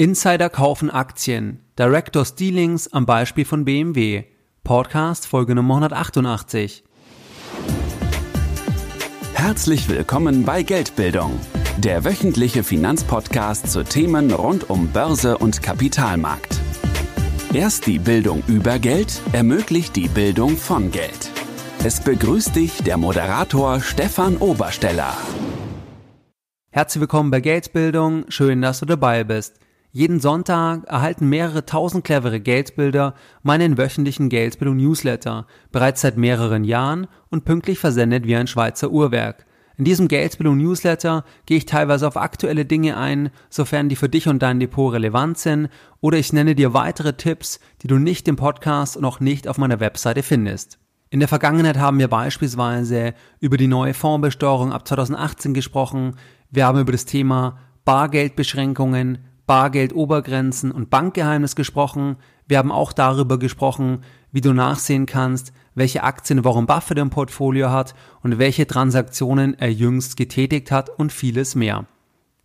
Insider kaufen Aktien. Directors Dealings am Beispiel von BMW. Podcast Folge Nummer 188. Herzlich willkommen bei Geldbildung, der wöchentliche Finanzpodcast zu Themen rund um Börse und Kapitalmarkt. Erst die Bildung über Geld ermöglicht die Bildung von Geld. Es begrüßt dich der Moderator Stefan Obersteller. Herzlich willkommen bei Geldbildung. Schön, dass du dabei bist. Jeden Sonntag erhalten mehrere tausend clevere Geldbilder meinen wöchentlichen Geldbildung Newsletter, bereits seit mehreren Jahren und pünktlich versendet wie ein Schweizer Uhrwerk. In diesem Geldbildung Newsletter gehe ich teilweise auf aktuelle Dinge ein, sofern die für dich und dein Depot relevant sind, oder ich nenne dir weitere Tipps, die du nicht im Podcast und auch nicht auf meiner Webseite findest. In der Vergangenheit haben wir beispielsweise über die neue Fondsbesteuerung ab 2018 gesprochen, wir haben über das Thema Bargeldbeschränkungen, Bargeldobergrenzen und Bankgeheimnis gesprochen. Wir haben auch darüber gesprochen, wie du nachsehen kannst, welche Aktien Warren Buffett im Portfolio hat und welche Transaktionen er jüngst getätigt hat und vieles mehr.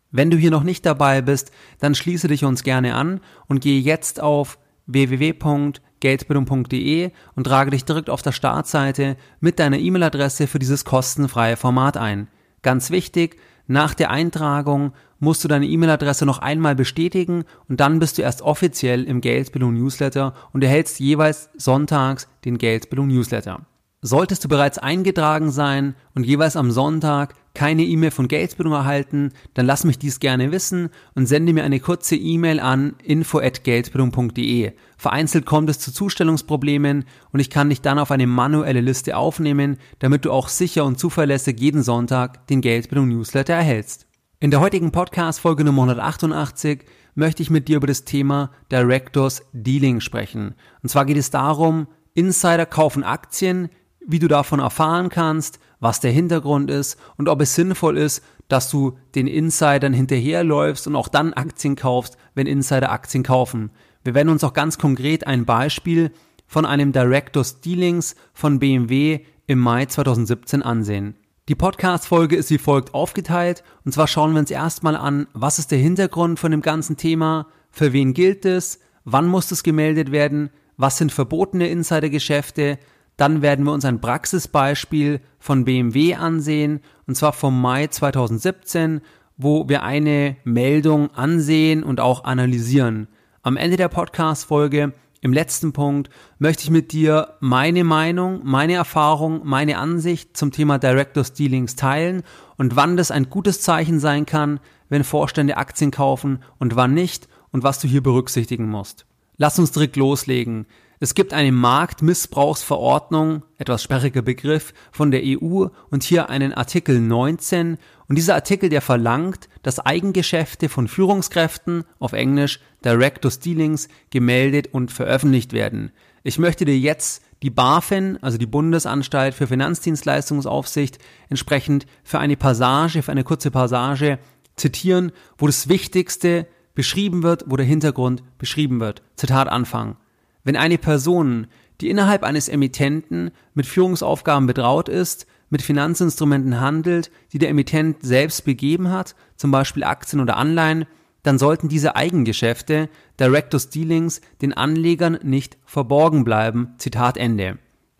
Wenn du hier noch nicht dabei bist, dann schließe dich uns gerne an und gehe jetzt auf www.geldbildung.de und trage dich direkt auf der Startseite mit deiner E-Mail-Adresse für dieses kostenfreie Format ein. Ganz wichtig, nach der Eintragung musst du deine E-Mail-Adresse noch einmal bestätigen und dann bist du erst offiziell im Geldbildung Newsletter und erhältst jeweils sonntags den Geldbildung Newsletter. Solltest du bereits eingetragen sein und jeweils am Sonntag keine E-Mail von Geldbildung erhalten, dann lass mich dies gerne wissen und sende mir eine kurze E-Mail an info@geldbildung.de. Vereinzelt kommt es zu Zustellungsproblemen und ich kann dich dann auf eine manuelle Liste aufnehmen, damit du auch sicher und zuverlässig jeden Sonntag den Geldbildung Newsletter erhältst. In der heutigen Podcast Folge Nummer 188 möchte ich mit dir über das Thema Directors Dealing sprechen. Und zwar geht es darum, Insider kaufen Aktien, wie du davon erfahren kannst, was der Hintergrund ist und ob es sinnvoll ist, dass du den Insidern hinterherläufst und auch dann Aktien kaufst, wenn Insider Aktien kaufen. Wir werden uns auch ganz konkret ein Beispiel von einem Directors Dealings von BMW im Mai 2017 ansehen. Die Podcast-Folge ist wie folgt aufgeteilt. Und zwar schauen wir uns erstmal an, was ist der Hintergrund von dem ganzen Thema, für wen gilt es, wann muss es gemeldet werden, was sind verbotene Insidergeschäfte, dann werden wir uns ein Praxisbeispiel von BMW ansehen, und zwar vom Mai 2017, wo wir eine Meldung ansehen und auch analysieren. Am Ende der Podcast-Folge, im letzten Punkt, möchte ich mit dir meine Meinung, meine Erfahrung, meine Ansicht zum Thema Directors Dealings teilen und wann das ein gutes Zeichen sein kann, wenn Vorstände Aktien kaufen und wann nicht und was du hier berücksichtigen musst. Lass uns direkt loslegen. Es gibt eine Marktmissbrauchsverordnung, etwas sperriger Begriff, von der EU und hier einen Artikel 19 und dieser Artikel, der verlangt, dass Eigengeschäfte von Führungskräften, auf Englisch Directors Dealings, gemeldet und veröffentlicht werden. Ich möchte dir jetzt die BaFin, also die Bundesanstalt für Finanzdienstleistungsaufsicht, entsprechend für eine Passage, für eine kurze Passage zitieren, wo das Wichtigste beschrieben wird, wo der Hintergrund beschrieben wird. Zitat Anfang. Wenn eine Person, die innerhalb eines Emittenten mit Führungsaufgaben betraut ist, mit Finanzinstrumenten handelt, die der Emittent selbst begeben hat, zum Beispiel Aktien oder Anleihen, dann sollten diese Eigengeschäfte, Directors Dealings, den Anlegern nicht verborgen bleiben. Zitat Ende.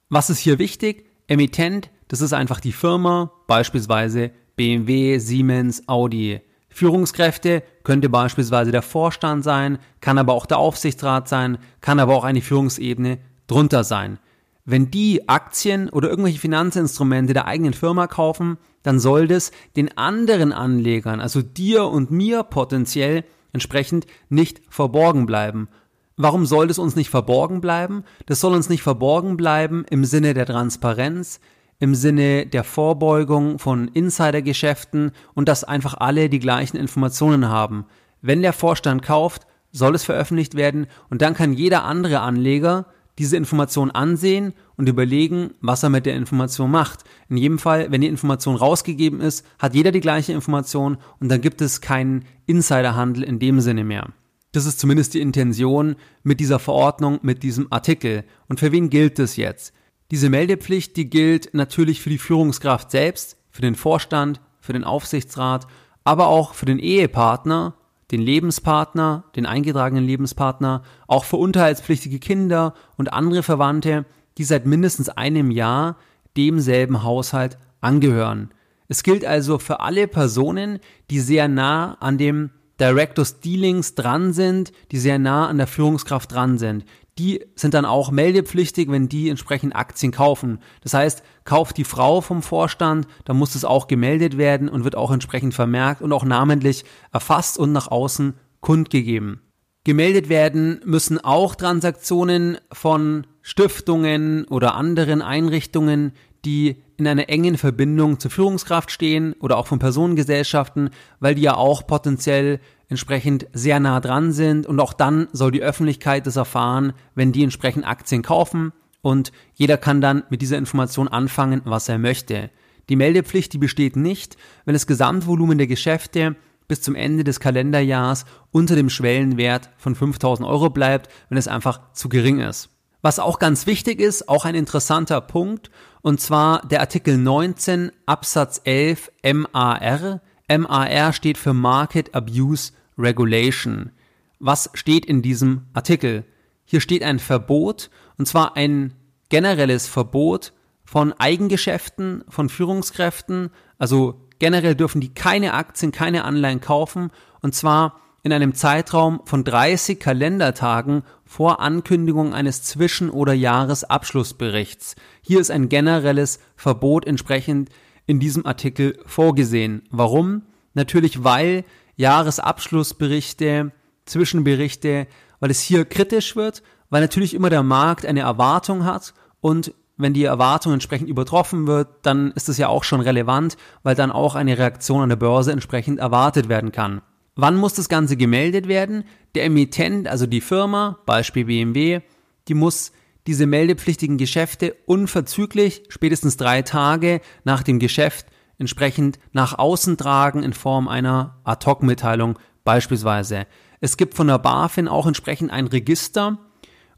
Was ist hier wichtig? Emittent, das ist einfach die Firma, beispielsweise BMW, Siemens, Audi. Führungskräfte könnte beispielsweise der Vorstand sein, kann aber auch der Aufsichtsrat sein, kann aber auch eine Führungsebene drunter sein. Wenn die Aktien oder irgendwelche Finanzinstrumente der eigenen Firma kaufen, dann soll das den anderen Anlegern, also dir und mir potenziell entsprechend nicht verborgen bleiben. Warum soll das uns nicht verborgen bleiben? Das soll uns nicht verborgen bleiben im Sinne der Transparenz, im Sinne der Vorbeugung von Insidergeschäften und dass einfach alle die gleichen Informationen haben. Wenn der Vorstand kauft, soll es veröffentlicht werden und dann kann jeder andere Anleger diese Information ansehen und überlegen, was er mit der Information macht. In jedem Fall, wenn die Information rausgegeben ist, hat jeder die gleiche Information und dann gibt es keinen Insiderhandel in dem Sinne mehr. Das ist zumindest die Intention mit dieser Verordnung, mit diesem Artikel. Und für wen gilt das jetzt? Diese Meldepflicht, die gilt natürlich für die Führungskraft selbst, für den Vorstand, für den Aufsichtsrat, aber auch für den Ehepartner, den Lebenspartner, den eingetragenen Lebenspartner, auch für unterhaltspflichtige Kinder und andere Verwandte, die seit mindestens einem Jahr demselben Haushalt angehören. Es gilt also für alle Personen, die sehr nah an dem Directors Dealings dran sind, die sehr nah an der Führungskraft dran sind. Die sind dann auch meldepflichtig, wenn die entsprechend Aktien kaufen. Das heißt, kauft die Frau vom Vorstand, dann muss es auch gemeldet werden und wird auch entsprechend vermerkt und auch namentlich erfasst und nach außen kundgegeben. Gemeldet werden müssen auch Transaktionen von Stiftungen oder anderen Einrichtungen, die in einer engen Verbindung zur Führungskraft stehen oder auch von Personengesellschaften, weil die ja auch potenziell entsprechend sehr nah dran sind und auch dann soll die Öffentlichkeit das erfahren, wenn die entsprechend Aktien kaufen und jeder kann dann mit dieser Information anfangen, was er möchte. Die Meldepflicht, die besteht nicht, wenn das Gesamtvolumen der Geschäfte bis zum Ende des Kalenderjahrs unter dem Schwellenwert von 5000 Euro bleibt, wenn es einfach zu gering ist. Was auch ganz wichtig ist, auch ein interessanter Punkt, und zwar der Artikel 19 Absatz 11 MAR. MAR steht für Market Abuse Regulation. Was steht in diesem Artikel? Hier steht ein Verbot, und zwar ein generelles Verbot von Eigengeschäften, von Führungskräften, also generell dürfen die keine Aktien, keine Anleihen kaufen, und zwar in einem Zeitraum von 30 Kalendertagen vor Ankündigung eines Zwischen- oder Jahresabschlussberichts. Hier ist ein generelles Verbot entsprechend in diesem Artikel vorgesehen. Warum? Natürlich, weil Jahresabschlussberichte, Zwischenberichte, weil es hier kritisch wird, weil natürlich immer der Markt eine Erwartung hat und wenn die Erwartung entsprechend übertroffen wird, dann ist es ja auch schon relevant, weil dann auch eine Reaktion an der Börse entsprechend erwartet werden kann. Wann muss das Ganze gemeldet werden? Der Emittent, also die Firma, Beispiel BMW, die muss diese meldepflichtigen Geschäfte unverzüglich, spätestens drei Tage nach dem Geschäft, entsprechend nach außen tragen in Form einer Ad-Hoc-Mitteilung beispielsweise. Es gibt von der BaFin auch entsprechend ein Register,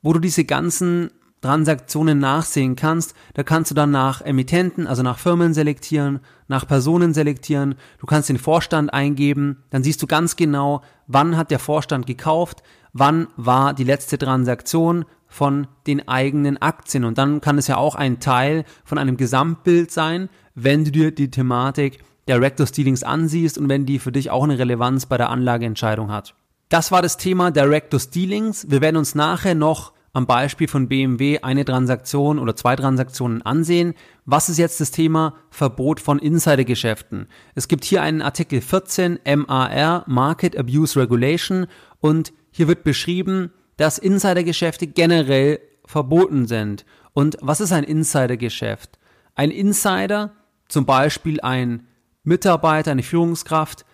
wo du diese ganzen Transaktionen nachsehen kannst. Da kannst du dann nach Emittenten, also nach Firmen selektieren, nach Personen selektieren. Du kannst den Vorstand eingeben. Dann siehst du ganz genau, wann hat der Vorstand gekauft, wann war die letzte Transaktion von den eigenen Aktien. Und dann kann es ja auch ein Teil von einem Gesamtbild sein, wenn du dir die Thematik der Directors Dealings ansiehst und wenn die für dich auch eine Relevanz bei der Anlageentscheidung hat. Das war das Thema Directors Dealings. Wir werden uns nachher noch am Beispiel von BMW eine Transaktion oder zwei Transaktionen ansehen. Was ist jetzt das Thema Verbot von Insidergeschäften? Es gibt hier einen Artikel 14 MAR Market Abuse Regulation und hier wird beschrieben, dass Insidergeschäfte generell verboten sind. Und was ist ein Insidergeschäft? Ein Insider, zum Beispiel ein Mitarbeiter, eine Führungskraft,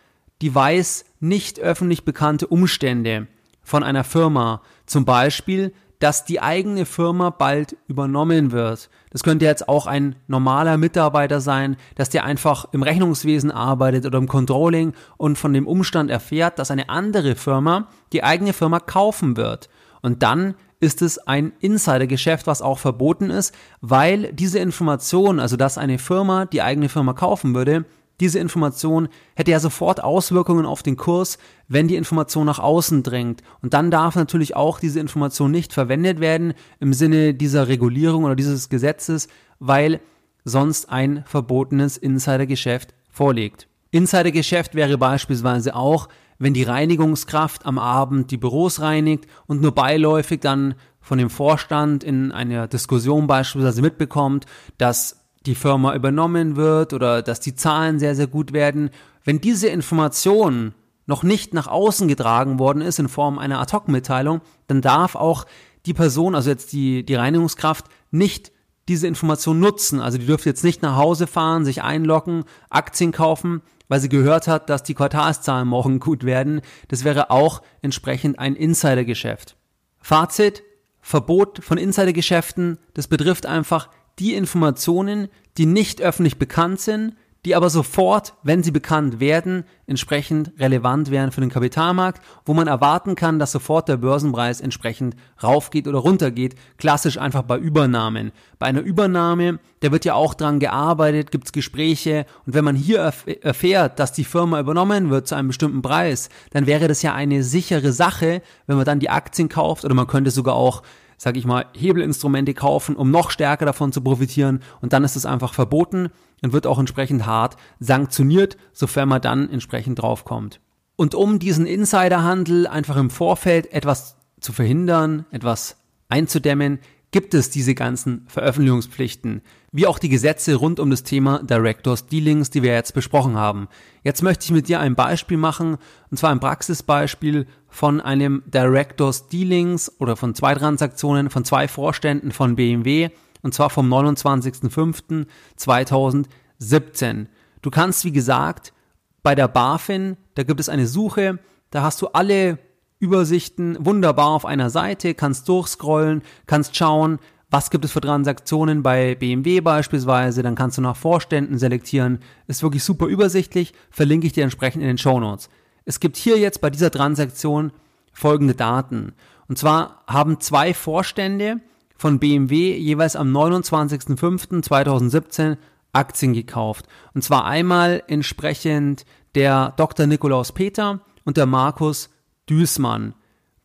die weiß nicht öffentlich bekannte Umstände von einer Firma, zum Beispiel, dass die eigene Firma bald übernommen wird. Das könnte jetzt auch ein normaler Mitarbeiter sein, dass der einfach im Rechnungswesen arbeitet oder im Controlling und von dem Umstand erfährt, dass eine andere Firma die eigene Firma kaufen wird. Und dann ist es ein Insidergeschäft, was auch verboten ist, weil diese Information, also dass eine Firma die eigene Firma kaufen würde, diese Information hätte ja sofort Auswirkungen auf den Kurs, wenn die Information nach außen drängt. Und dann darf natürlich auch diese Information nicht verwendet werden im Sinne dieser Regulierung oder dieses Gesetzes, weil sonst ein verbotenes Insidergeschäft vorliegt. Insidergeschäft wäre beispielsweise auch, wenn die Reinigungskraft am Abend die Büros reinigt und nur beiläufig dann von dem Vorstand in einer Diskussion beispielsweise mitbekommt, dass die Firma übernommen wird oder dass die Zahlen sehr, sehr gut werden. Wenn diese Information noch nicht nach außen getragen worden ist in Form einer Ad-Hoc-Mitteilung, dann darf auch die Person, also jetzt die, die Reinigungskraft, nicht diese Information nutzen. Also die dürfte jetzt nicht nach Hause fahren, sich einloggen, Aktien kaufen, weil sie gehört hat, dass die Quartalszahlen morgen gut werden. Das wäre auch entsprechend ein Insidergeschäft. Fazit, Verbot von Insidergeschäften, das betrifft einfach die Informationen, die nicht öffentlich bekannt sind, die aber sofort, wenn sie bekannt werden, entsprechend relevant wären für den Kapitalmarkt, wo man erwarten kann, dass sofort der Börsenpreis entsprechend raufgeht oder runtergeht, klassisch einfach bei Übernahmen. Bei einer Übernahme, da wird ja auch dran gearbeitet, gibt's Gespräche und wenn man hier erf erfährt, dass die Firma übernommen wird zu einem bestimmten Preis, dann wäre das ja eine sichere Sache, wenn man dann die Aktien kauft oder man könnte sogar auch sag ich mal, Hebelinstrumente kaufen, um noch stärker davon zu profitieren und dann ist es einfach verboten und wird auch entsprechend hart sanktioniert, sofern man dann entsprechend draufkommt. Und um diesen Insiderhandel einfach im Vorfeld etwas zu verhindern, etwas einzudämmen, gibt es diese ganzen Veröffentlichungspflichten, wie auch die Gesetze rund um das Thema Directors Dealings, die wir jetzt besprochen haben. Jetzt möchte ich mit dir ein Beispiel machen, und zwar ein Praxisbeispiel von einem Directors Dealings oder von zwei Transaktionen von zwei Vorständen von BMW, und zwar vom 29.05.2017. Du kannst, wie gesagt, bei der BaFin, da gibt es eine Suche, da hast du alle Übersichten wunderbar auf einer Seite, kannst durchscrollen, kannst schauen, was gibt es für Transaktionen bei BMW beispielsweise, dann kannst du nach Vorständen selektieren. Ist wirklich super übersichtlich, verlinke ich dir entsprechend in den Show Notes. Es gibt hier jetzt bei dieser Transaktion folgende Daten. Und zwar haben zwei Vorstände von BMW jeweils am 29.05.2017 Aktien gekauft. Und zwar einmal entsprechend der Dr. Nikolaus Peter und der Markus Düßmann.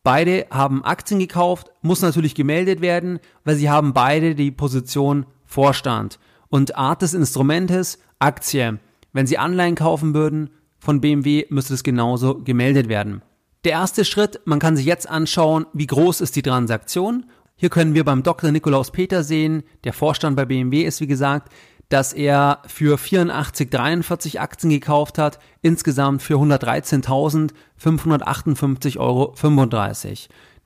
Beide haben Aktien gekauft, muss natürlich gemeldet werden, weil sie haben beide die Position Vorstand. Und Art des Instrumentes, Aktie. Wenn sie Anleihen kaufen würden von BMW, müsste es genauso gemeldet werden. Der erste Schritt, man kann sich jetzt anschauen, wie groß ist die Transaktion. Hier können wir beim Dr. Nikolaus Peter sehen, der Vorstand bei BMW ist wie gesagt, dass er für 84,43 Aktien gekauft hat, insgesamt für 113.558,35 Euro.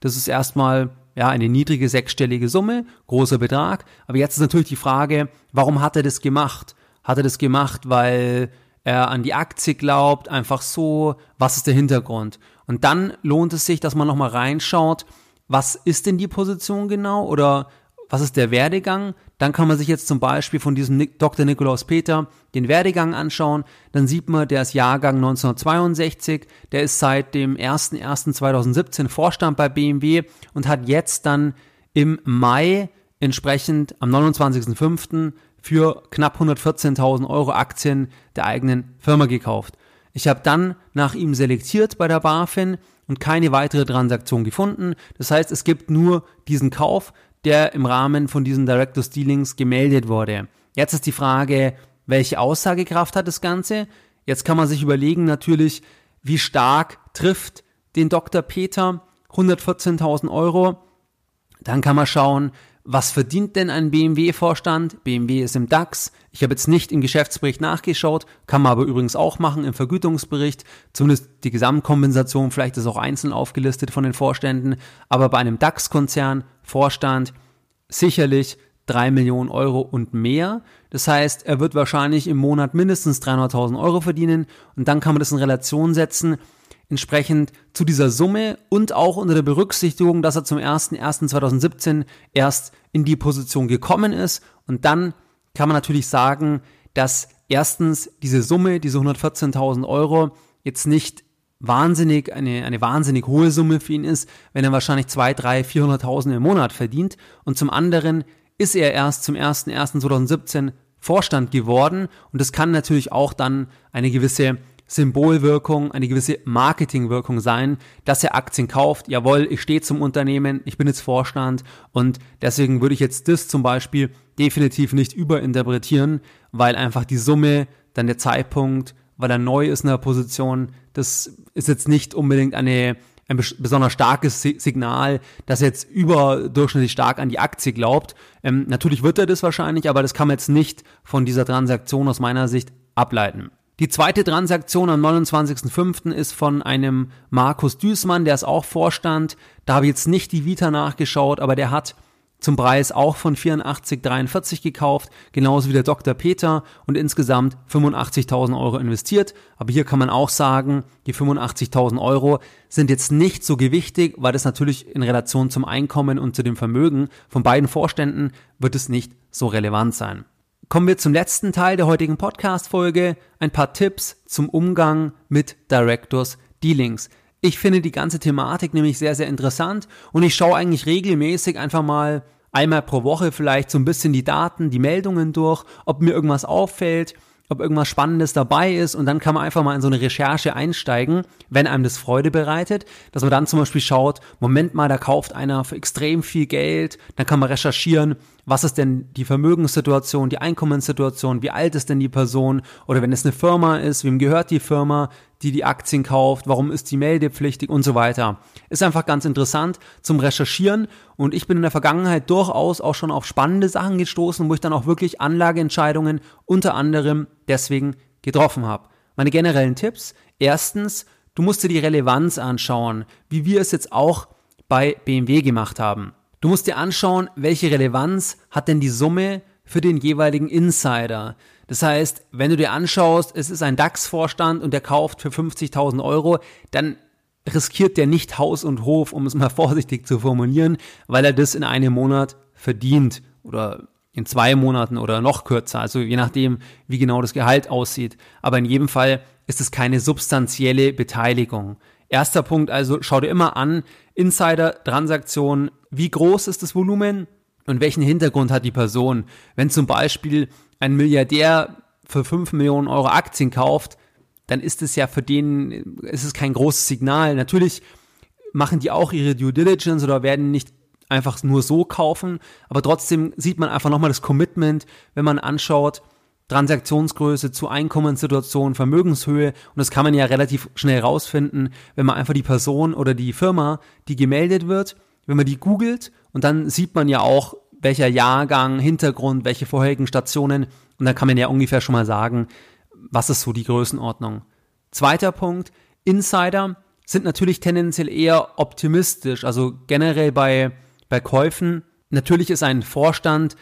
Das ist erstmal ja, eine niedrige sechsstellige Summe, großer Betrag. Aber jetzt ist natürlich die Frage, warum hat er das gemacht? Hat er das gemacht, weil er an die Aktie glaubt, einfach so? Was ist der Hintergrund? Und dann lohnt es sich, dass man nochmal reinschaut, was ist denn die Position genau oder was ist der Werdegang? Dann kann man sich jetzt zum Beispiel von diesem Dr. Nikolaus Peter den Werdegang anschauen. Dann sieht man, der ist Jahrgang 1962, der ist seit dem 01.01.2017 Vorstand bei BMW und hat jetzt dann im Mai entsprechend am 29.05. für knapp 114.000 Euro Aktien der eigenen Firma gekauft. Ich habe dann nach ihm selektiert bei der BaFin und keine weitere Transaktion gefunden. Das heißt, es gibt nur diesen Kauf der im Rahmen von diesen Directors Dealings gemeldet wurde. Jetzt ist die Frage, welche Aussagekraft hat das Ganze? Jetzt kann man sich überlegen natürlich, wie stark trifft den Dr. Peter 114.000 Euro. Dann kann man schauen, was verdient denn ein BMW-Vorstand? BMW ist im DAX. Ich habe jetzt nicht im Geschäftsbericht nachgeschaut, kann man aber übrigens auch machen im Vergütungsbericht. Zumindest die Gesamtkompensation, vielleicht ist auch einzeln aufgelistet von den Vorständen. Aber bei einem DAX-Konzern, Vorstand, sicherlich drei Millionen Euro und mehr. Das heißt, er wird wahrscheinlich im Monat mindestens 300.000 Euro verdienen und dann kann man das in Relation setzen entsprechend zu dieser Summe und auch unter der Berücksichtigung, dass er zum 01.01.2017 erst in die Position gekommen ist. Und dann kann man natürlich sagen, dass erstens diese Summe, diese 114.000 Euro, jetzt nicht wahnsinnig, eine, eine wahnsinnig hohe Summe für ihn ist, wenn er wahrscheinlich 2, 3, 400.000 im Monat verdient. Und zum anderen ist er erst zum 01.01.2017 Vorstand geworden und das kann natürlich auch dann eine gewisse Symbolwirkung, eine gewisse Marketingwirkung sein, dass er Aktien kauft. Jawohl, ich stehe zum Unternehmen, ich bin jetzt Vorstand und deswegen würde ich jetzt das zum Beispiel definitiv nicht überinterpretieren, weil einfach die Summe, dann der Zeitpunkt, weil er neu ist in der Position, das ist jetzt nicht unbedingt eine ein besonders starkes Signal, dass er jetzt überdurchschnittlich stark an die Aktie glaubt. Ähm, natürlich wird er das wahrscheinlich, aber das kann man jetzt nicht von dieser Transaktion aus meiner Sicht ableiten. Die zweite Transaktion am 29.05. ist von einem Markus Düßmann, der ist auch Vorstand. Da habe ich jetzt nicht die Vita nachgeschaut, aber der hat zum Preis auch von 84,43 gekauft, genauso wie der Dr. Peter und insgesamt 85.000 Euro investiert. Aber hier kann man auch sagen, die 85.000 Euro sind jetzt nicht so gewichtig, weil das natürlich in Relation zum Einkommen und zu dem Vermögen von beiden Vorständen wird es nicht so relevant sein. Kommen wir zum letzten Teil der heutigen Podcast-Folge. Ein paar Tipps zum Umgang mit Directors Dealings. Ich finde die ganze Thematik nämlich sehr, sehr interessant und ich schaue eigentlich regelmäßig einfach mal einmal pro Woche vielleicht so ein bisschen die Daten, die Meldungen durch, ob mir irgendwas auffällt ob irgendwas Spannendes dabei ist und dann kann man einfach mal in so eine Recherche einsteigen, wenn einem das Freude bereitet, dass man dann zum Beispiel schaut, Moment mal, da kauft einer für extrem viel Geld, dann kann man recherchieren, was ist denn die Vermögenssituation, die Einkommenssituation, wie alt ist denn die Person oder wenn es eine Firma ist, wem gehört die Firma, die die Aktien kauft, warum ist die meldepflichtig und so weiter. Ist einfach ganz interessant zum Recherchieren und ich bin in der Vergangenheit durchaus auch schon auf spannende Sachen gestoßen, wo ich dann auch wirklich Anlageentscheidungen unter anderem deswegen getroffen habe. Meine generellen Tipps. Erstens, du musst dir die Relevanz anschauen, wie wir es jetzt auch bei BMW gemacht haben. Du musst dir anschauen, welche Relevanz hat denn die Summe für den jeweiligen Insider. Das heißt, wenn du dir anschaust, es ist ein DAX-Vorstand und der kauft für 50.000 Euro, dann riskiert der nicht Haus und Hof, um es mal vorsichtig zu formulieren, weil er das in einem Monat verdient oder in zwei Monaten oder noch kürzer, also je nachdem, wie genau das Gehalt aussieht. Aber in jedem Fall ist es keine substanzielle Beteiligung. Erster Punkt also, schau dir immer an, Insider-Transaktionen, wie groß ist das Volumen und welchen Hintergrund hat die Person. Wenn zum Beispiel ein Milliardär für 5 Millionen Euro Aktien kauft, dann ist es ja für den, ist es kein großes Signal. Natürlich machen die auch ihre Due Diligence oder werden nicht einfach nur so kaufen, aber trotzdem sieht man einfach nochmal das Commitment, wenn man anschaut, Transaktionsgröße zu Einkommenssituation, Vermögenshöhe und das kann man ja relativ schnell rausfinden, wenn man einfach die Person oder die Firma, die gemeldet wird, wenn man die googelt und dann sieht man ja auch, welcher Jahrgang, Hintergrund, welche vorherigen Stationen und dann kann man ja ungefähr schon mal sagen, was ist so die Größenordnung. Zweiter Punkt, Insider sind natürlich tendenziell eher optimistisch, also generell bei, bei Käufen. Natürlich ist ein Vorstand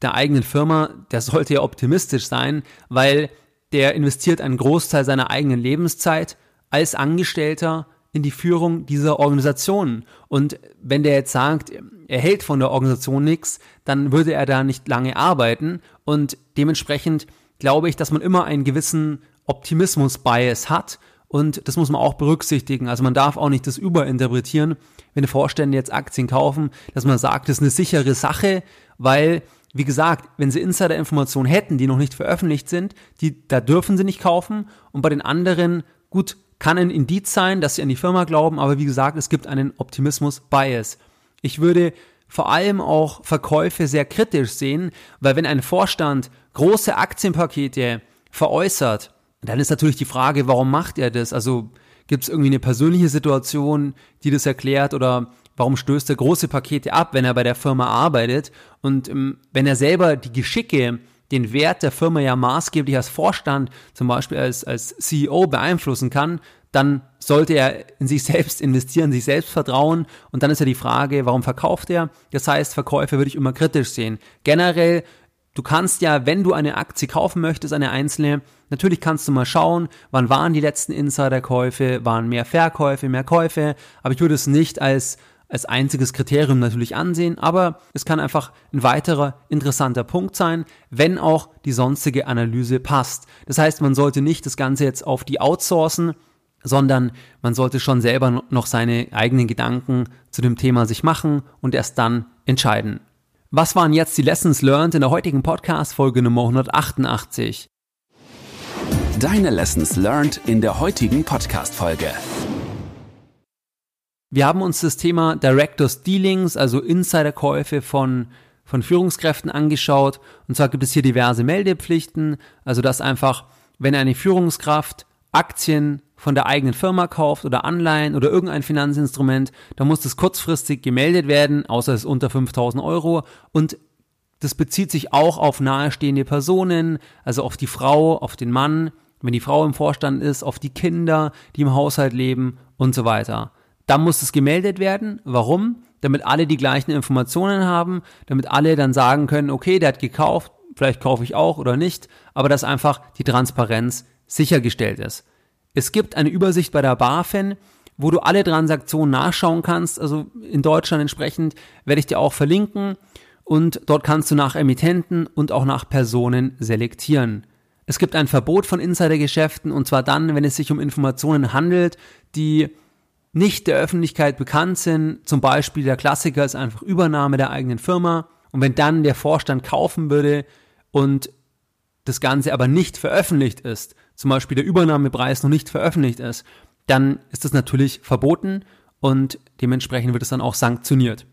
der eigenen Firma, der sollte ja optimistisch sein, weil der investiert einen Großteil seiner eigenen Lebenszeit als Angestellter in die Führung dieser Organisation. Und wenn der jetzt sagt, er hält von der Organisation nichts, dann würde er da nicht lange arbeiten. Und dementsprechend glaube ich, dass man immer einen gewissen Optimismus-Bias hat. Und das muss man auch berücksichtigen. Also man darf auch nicht das überinterpretieren, wenn Vorstände jetzt Aktien kaufen, dass man sagt, das ist eine sichere Sache, weil wie gesagt, wenn sie Insider-Informationen hätten, die noch nicht veröffentlicht sind, die, da dürfen sie nicht kaufen. Und bei den anderen, gut, kann ein Indiz sein, dass sie an die Firma glauben, aber wie gesagt, es gibt einen Optimismus-Bias. Ich würde vor allem auch Verkäufe sehr kritisch sehen, weil wenn ein Vorstand große Aktienpakete veräußert, dann ist natürlich die Frage, warum macht er das? Also gibt es irgendwie eine persönliche Situation, die das erklärt oder Warum stößt er große Pakete ab, wenn er bei der Firma arbeitet? Und ähm, wenn er selber die Geschicke, den Wert der Firma ja maßgeblich als Vorstand, zum Beispiel als, als CEO beeinflussen kann, dann sollte er in sich selbst investieren, sich selbst vertrauen. Und dann ist ja die Frage, warum verkauft er? Das heißt, Verkäufe würde ich immer kritisch sehen. Generell Du kannst ja, wenn du eine Aktie kaufen möchtest, eine einzelne, natürlich kannst du mal schauen, wann waren die letzten Insiderkäufe, waren mehr Verkäufe, mehr Käufe, aber ich würde es nicht als als einziges Kriterium natürlich ansehen, aber es kann einfach ein weiterer interessanter Punkt sein, wenn auch die sonstige Analyse passt. Das heißt, man sollte nicht das Ganze jetzt auf die outsourcen, sondern man sollte schon selber noch seine eigenen Gedanken zu dem Thema sich machen und erst dann entscheiden. Was waren jetzt die Lessons learned in der heutigen Podcast Folge Nummer 188? Deine Lessons learned in der heutigen Podcast Folge. Wir haben uns das Thema Directors Dealings, also Insiderkäufe von, von Führungskräften angeschaut. Und zwar gibt es hier diverse Meldepflichten, also dass einfach, wenn eine Führungskraft Aktien von der eigenen Firma kauft oder Anleihen oder irgendein Finanzinstrument, dann muss das kurzfristig gemeldet werden, außer es ist unter 5000 Euro. Und das bezieht sich auch auf nahestehende Personen, also auf die Frau, auf den Mann, wenn die Frau im Vorstand ist, auf die Kinder, die im Haushalt leben und so weiter. Dann muss es gemeldet werden. Warum? Damit alle die gleichen Informationen haben, damit alle dann sagen können, okay, der hat gekauft, vielleicht kaufe ich auch oder nicht, aber dass einfach die Transparenz sichergestellt ist. Es gibt eine Übersicht bei der BaFin, wo du alle Transaktionen nachschauen kannst. Also in Deutschland entsprechend werde ich dir auch verlinken. und dort kannst du nach Emittenten und auch nach Personen selektieren. Es gibt ein Verbot von Insidergeschäften und zwar dann, wenn es sich um Informationen handelt, die nicht der Öffentlichkeit bekannt sind. Zum Beispiel der Klassiker ist einfach Übernahme der eigenen Firma. Und wenn dann der Vorstand kaufen würde und das Ganze aber nicht veröffentlicht ist, zum Beispiel der Übernahmepreis noch nicht veröffentlicht ist, dann ist das natürlich verboten und dementsprechend wird es dann auch sanktioniert.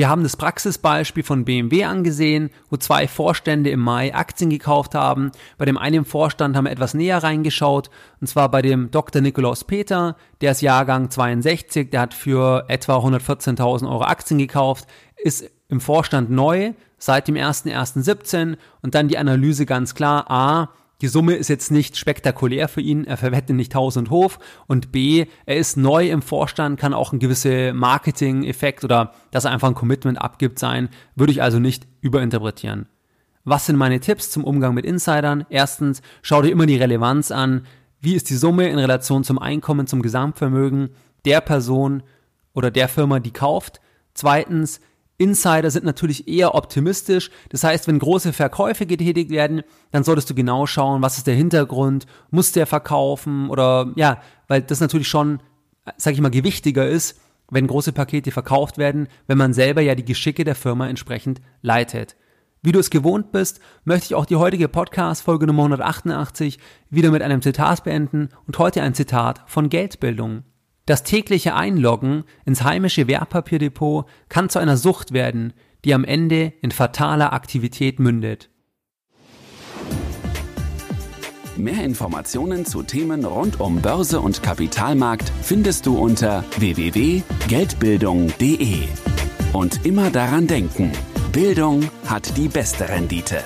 Wir haben das Praxisbeispiel von BMW angesehen, wo zwei Vorstände im Mai Aktien gekauft haben. Bei dem einen Vorstand haben wir etwas näher reingeschaut, und zwar bei dem Dr. Nikolaus Peter, der ist Jahrgang 62, der hat für etwa 114.000 Euro Aktien gekauft, ist im Vorstand neu seit dem 01.01.17 und dann die Analyse ganz klar, a, die Summe ist jetzt nicht spektakulär für ihn, er verwettet nicht Haus und Hof und B, er ist neu im Vorstand, kann auch ein gewisser Marketing-Effekt oder dass er einfach ein Commitment abgibt sein, würde ich also nicht überinterpretieren. Was sind meine Tipps zum Umgang mit Insidern? Erstens, schau dir immer die Relevanz an. Wie ist die Summe in Relation zum Einkommen, zum Gesamtvermögen der Person oder der Firma, die kauft? Zweitens, Insider sind natürlich eher optimistisch. Das heißt, wenn große Verkäufe getätigt werden, dann solltest du genau schauen, was ist der Hintergrund, muss der verkaufen oder ja, weil das natürlich schon, sag ich mal, gewichtiger ist, wenn große Pakete verkauft werden, wenn man selber ja die Geschicke der Firma entsprechend leitet. Wie du es gewohnt bist, möchte ich auch die heutige Podcast-Folge Nummer 188 wieder mit einem Zitat beenden und heute ein Zitat von Geldbildung. Das tägliche Einloggen ins heimische Wertpapierdepot kann zu einer Sucht werden, die am Ende in fataler Aktivität mündet. Mehr Informationen zu Themen rund um Börse und Kapitalmarkt findest du unter www.geldbildung.de. Und immer daran denken, Bildung hat die beste Rendite.